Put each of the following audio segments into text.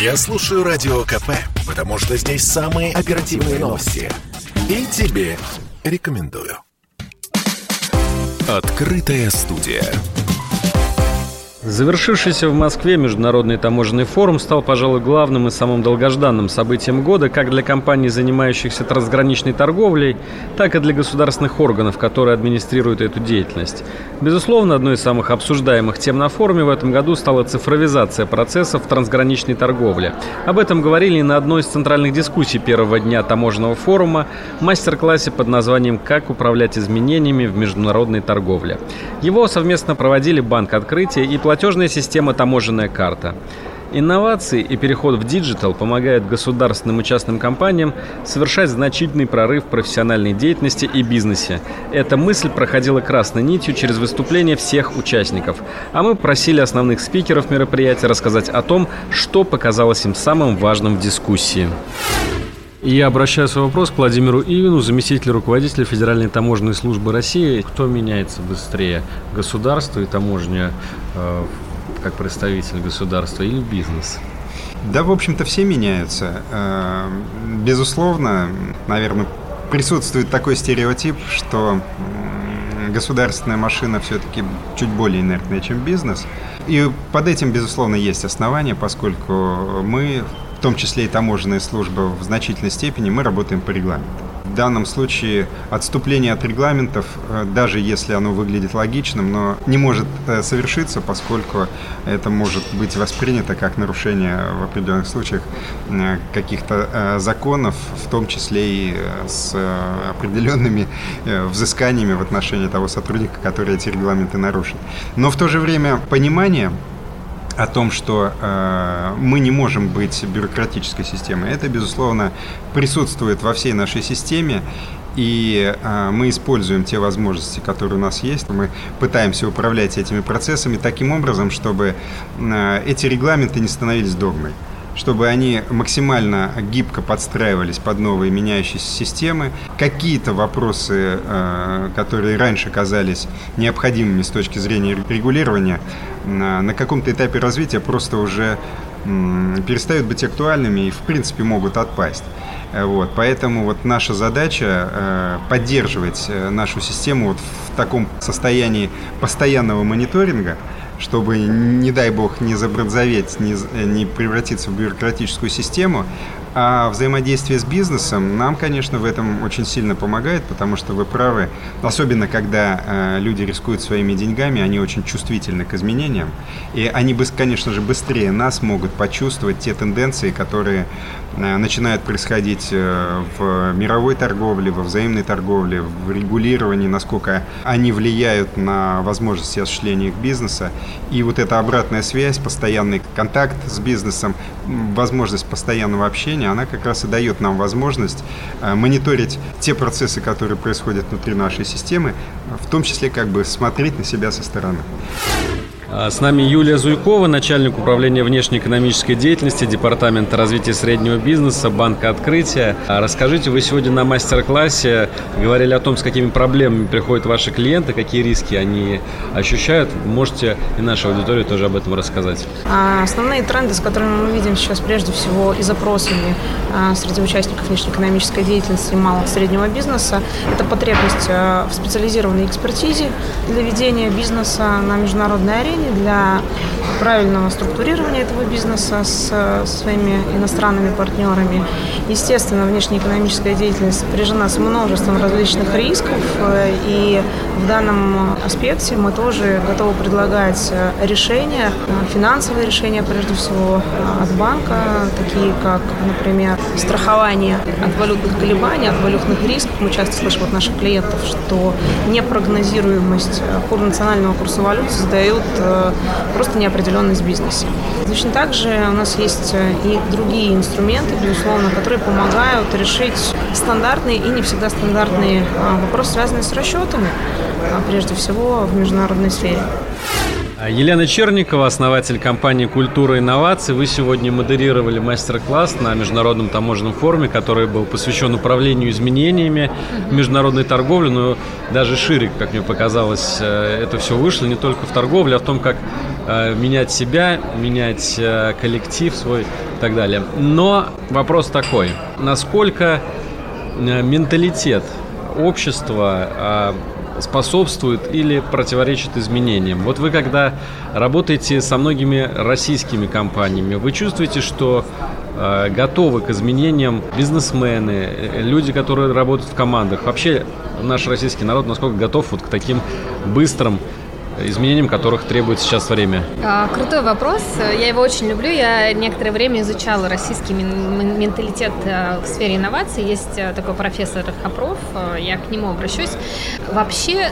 Я слушаю Радио КП, потому что здесь самые оперативные новости. И тебе рекомендую. Открытая студия. Завершившийся в Москве Международный таможенный форум стал, пожалуй, главным и самым долгожданным событием года как для компаний, занимающихся трансграничной торговлей, так и для государственных органов, которые администрируют эту деятельность. Безусловно, одной из самых обсуждаемых тем на форуме в этом году стала цифровизация процессов трансграничной торговли. Об этом говорили и на одной из центральных дискуссий первого дня таможенного форума мастер-классе под названием «Как управлять изменениями в международной торговле». Его совместно проводили Банк Открытие и платежная система «Таможенная карта». Инновации и переход в digital помогают государственным и частным компаниям совершать значительный прорыв в профессиональной деятельности и бизнесе. Эта мысль проходила красной нитью через выступления всех участников. А мы просили основных спикеров мероприятия рассказать о том, что показалось им самым важным в дискуссии. Я обращаю свой вопрос к Владимиру Ивину, заместителю руководителя Федеральной таможенной службы России. Кто меняется быстрее, государство и таможня э, как представитель государства или бизнес? Да, в общем-то, все меняются. Э, безусловно, наверное, присутствует такой стереотип, что государственная машина все-таки чуть более инертная, чем бизнес. И под этим, безусловно, есть основания, поскольку мы в том числе и таможенная служба, в значительной степени мы работаем по регламенту. В данном случае отступление от регламентов, э, даже если оно выглядит логичным, но не может э, совершиться, поскольку это может быть воспринято как нарушение в определенных случаях э, каких-то законов, в том числе и с определенными взысканиями в отношении того сотрудника, который эти регламенты нарушит. Но в то же время понимание о том, что э, мы не можем быть бюрократической системой. Это, безусловно, присутствует во всей нашей системе. И э, мы используем те возможности, которые у нас есть. Мы пытаемся управлять этими процессами таким образом, чтобы э, эти регламенты не становились догмой чтобы они максимально гибко подстраивались под новые меняющиеся системы. Какие-то вопросы, э, которые раньше казались необходимыми с точки зрения регулирования, на каком-то этапе развития просто уже перестают быть актуальными и, в принципе, могут отпасть. Э, вот, поэтому вот наша задача э, поддерживать э, нашу систему вот в таком состоянии постоянного мониторинга, чтобы, не дай бог, не забронзоветь, не, не превратиться в бюрократическую систему, а взаимодействие с бизнесом нам, конечно, в этом очень сильно помогает, потому что вы правы, особенно когда э, люди рискуют своими деньгами, они очень чувствительны к изменениям, и они, конечно же, быстрее нас могут почувствовать те тенденции, которые э, начинают происходить э, в мировой торговле, во взаимной торговле, в регулировании, насколько они влияют на возможности осуществления их бизнеса. И вот эта обратная связь, постоянный контакт с бизнесом, возможность постоянного общения, она как раз и дает нам возможность э, мониторить те процессы, которые происходят внутри нашей системы, в том числе как бы смотреть на себя со стороны. А с нами Юлия Зуйкова, начальник управления внешнеэкономической деятельности Департамента развития среднего бизнеса Банка Открытия. А расскажите, вы сегодня на мастер-классе говорили о том, с какими проблемами приходят ваши клиенты, какие риски они ощущают. Можете и нашей аудитории тоже об этом рассказать. А, основные тренды, с которыми мы видим сейчас прежде всего и запросами среди участников внешнеэкономической деятельности малого и среднего бизнеса, это потребность в специализированной экспертизе для ведения бизнеса на международной арене решений для правильного структурирования этого бизнеса с своими иностранными партнерами. Естественно, внешнеэкономическая деятельность сопряжена с множеством различных рисков, э, и в данном аспекте мы тоже готовы предлагать решения, финансовые решения, прежде всего, от банка, такие как, например, страхование от валютных колебаний, от валютных рисков. Мы часто слышим от наших клиентов, что непрогнозируемость национального курса валют создает э, Э, просто неопределенность в бизнесе. Точно так же у нас есть э, и другие инструменты, безусловно, которые помогают решить стандартные и не всегда стандартные э, вопросы, связанные с расчетами, прежде всего в международной сфере. Елена Черникова, основатель компании «Культура и инноваций». Вы сегодня модерировали мастер-класс на Международном таможенном форуме, который был посвящен управлению изменениями международной торговле, но даже шире, как мне показалось, э, это все вышло не только в торговле, а в том, как э, менять себя, менять э, коллектив свой и так далее. Но вопрос такой, насколько менталитет общества э, способствует или противоречит изменениям. Вот вы когда работаете со многими российскими компаниями, вы чувствуете, что э, готовы к изменениям бизнесмены, э, люди, которые работают в командах. Вообще наш российский народ насколько готов вот к таким быстрым изменениям, которых требует сейчас время? А, крутой вопрос. Я его очень люблю. Я некоторое время изучала российский менталитет э, в сфере инноваций. Есть э, такой профессор Хопров, э, я к нему обращусь. Вообще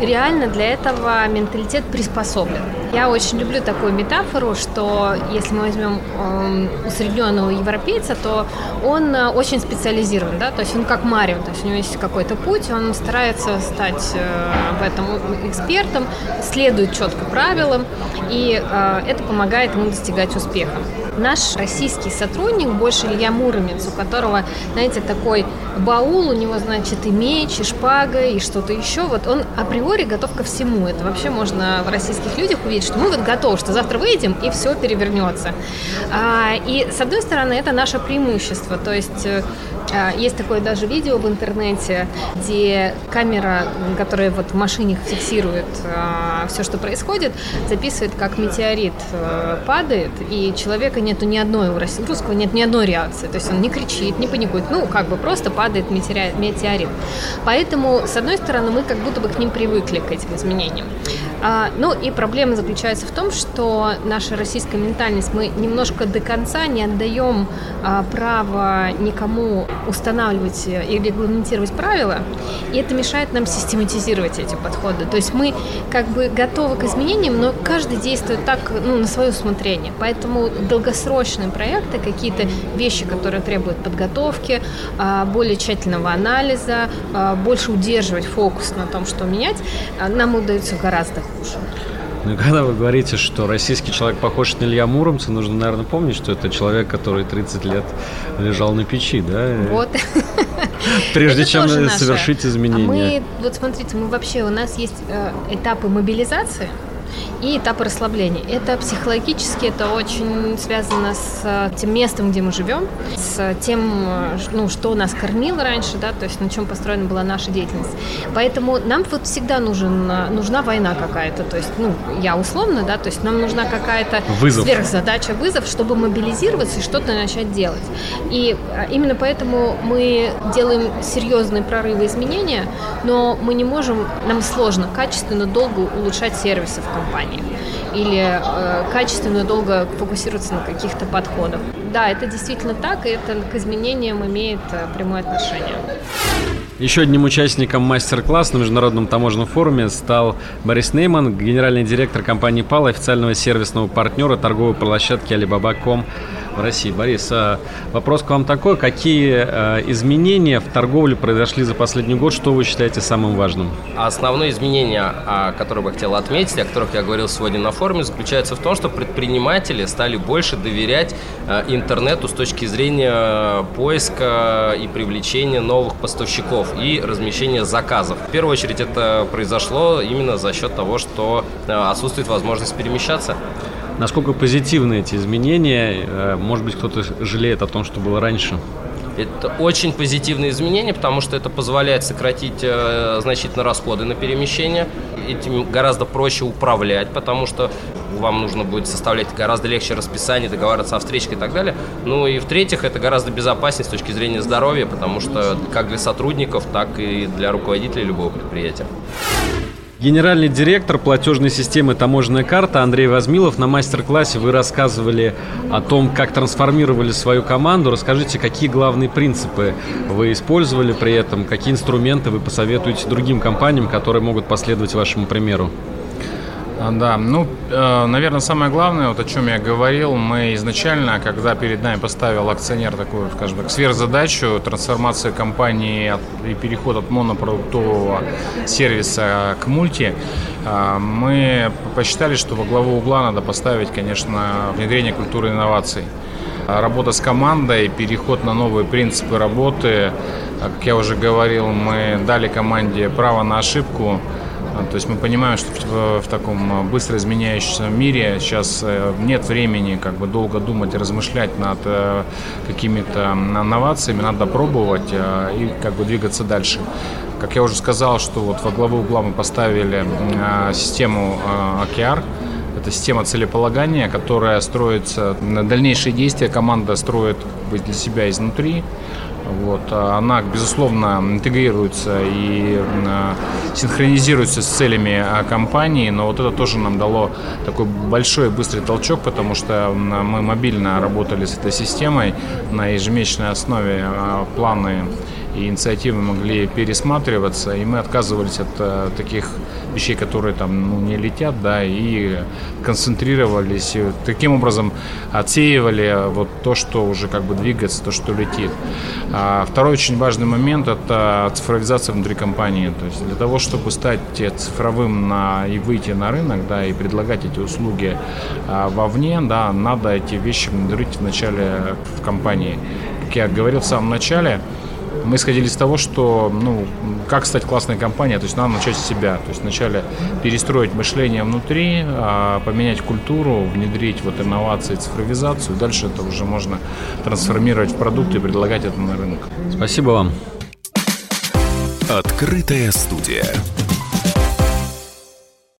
реально для этого менталитет приспособлен. Я очень люблю такую метафору, что если мы возьмем эм, усредненного европейца, то он э, очень специализирован, да, то есть он как Марио, то есть у него есть какой-то путь, он старается стать э, в этом экспертом, следует четко правилам, и э, это помогает ему достигать успеха. Наш российский сотрудник, больше Илья Муромец, у которого, знаете, такой баул, у него, значит, и меч, и шпага, и что-то еще, вот он априори готов ко всему. Это вообще можно в российских людях увидеть, что мы вот готовы, что завтра выйдем, и все перевернется. А, и, с одной стороны, это наше преимущество, то есть э, есть такое даже видео в интернете, где камера, которая вот в машине фиксирует а, все, что происходит, записывает, как метеорит а, падает, и человека нету ни одной, у русского нет ни одной реакции. То есть он не кричит, не паникует, ну, как бы просто падает метеорит. Поэтому, с одной стороны, мы как будто бы к ним привыкли, к этим изменениям. А, ну и проблема заключается в том, что наша российская ментальность, мы немножко до конца не отдаем а, право никому устанавливать и регламентировать правила, и это мешает нам систематизировать эти подходы. То есть мы как бы готовы к изменениям, но каждый действует так, ну, на свое усмотрение. Поэтому долгосрочные проекты, какие-то вещи, которые требуют подготовки, а, более тщательного анализа, больше удерживать фокус на том, что менять, нам удается гораздо Ну, когда вы говорите, что российский человек похож на Илья Муромца, нужно, наверное, помнить, что это человек, который 30 лет лежал на печи, да? Вот. Прежде чем совершить изменения. Мы, вот смотрите, мы вообще, у нас есть э, этапы мобилизации, и этапы расслабления. Это психологически, это очень связано с э, тем местом, где мы живем, с тем, э, ну, что нас кормило раньше, да, то есть на чем построена была наша деятельность. Поэтому нам вот всегда нужен, э, нужна война какая-то, то есть, ну, я условно, да, то есть нам нужна какая-то вызов. сверхзадача, вызов, чтобы мобилизироваться и что-то начать делать. И именно поэтому мы делаем серьезные прорывы изменения, но мы не можем, нам сложно качественно, долго улучшать сервисы в компании компаниях или э, качественно долго фокусироваться на каких-то подходах. Да, это действительно так, и это к изменениям имеет э, прямое отношение. Еще одним участником мастер-класса на Международном таможенном форуме стал Борис Нейман, генеральный директор компании ПАЛ, официального сервисного партнера торговой площадки Alibaba.com в России. Борис, а вопрос к вам такой. Какие а, изменения в торговле произошли за последний год? Что вы считаете самым важным? Основное изменение, которое бы хотел отметить, о которых я говорил сегодня на форуме, заключается в том, что предприниматели стали больше доверять а, интернету с точки зрения поиска и привлечения новых поставщиков и размещения заказов. В первую очередь это произошло именно за счет того, что отсутствует возможность перемещаться. Насколько позитивны эти изменения? Э, может быть, кто-то жалеет о том, что было раньше? Это очень позитивные изменения, потому что это позволяет сократить э, значительно расходы на перемещение. Этим гораздо проще управлять, потому что вам нужно будет составлять гораздо легче расписание, договариваться о встречах и так далее. Ну и в-третьих, это гораздо безопаснее с точки зрения здоровья, потому что как для сотрудников, так и для руководителей любого предприятия. Генеральный директор платежной системы «Таможенная карта» Андрей Возмилов. На мастер-классе вы рассказывали о том, как трансформировали свою команду. Расскажите, какие главные принципы вы использовали при этом, какие инструменты вы посоветуете другим компаниям, которые могут последовать вашему примеру? А, да, ну, э, наверное, самое главное, вот о чем я говорил, мы изначально, когда перед нами поставил акционер такую, скажем так, сверхзадачу, трансформация компании и переход от монопродуктового сервиса к мульти, э, мы посчитали, что во главу угла надо поставить, конечно, внедрение культуры инноваций. Работа с командой, переход на новые принципы работы. Как я уже говорил, мы дали команде право на ошибку, то есть мы понимаем, что в, в таком быстро изменяющемся мире сейчас э, нет времени как бы долго думать размышлять над э, какими-то новациями, надо пробовать э, и как бы двигаться дальше. Как я уже сказал, что вот во главу угла мы поставили систему OKR, это система целеполагания, которая строится на дальнейшие действия. Команда строит для себя изнутри. Вот. А она, безусловно, интегрируется и а, синхронизируется с целями а, компании, но вот это тоже нам дало такой большой быстрый толчок, потому что мы мобильно работали с этой системой на ежемесячной основе планы и инициативы могли пересматриваться, и мы отказывались от э, таких вещей, которые там ну, не летят, да, и концентрировались, таким образом отсеивали вот то, что уже как бы двигается, то, что летит. А второй очень важный момент – это цифровизация внутри компании, то есть для того, чтобы стать цифровым на, и выйти на рынок, да, и предлагать эти услуги а, вовне, да, надо эти вещи внедрить вначале в компании. Как я говорил в самом начале, мы исходили из того, что, ну, как стать классной компанией, то есть надо начать с себя, то есть вначале перестроить мышление внутри, а, поменять культуру, внедрить вот инновации, цифровизацию, дальше это уже можно трансформировать в продукты и предлагать это на рынок. Спасибо вам. Открытая студия.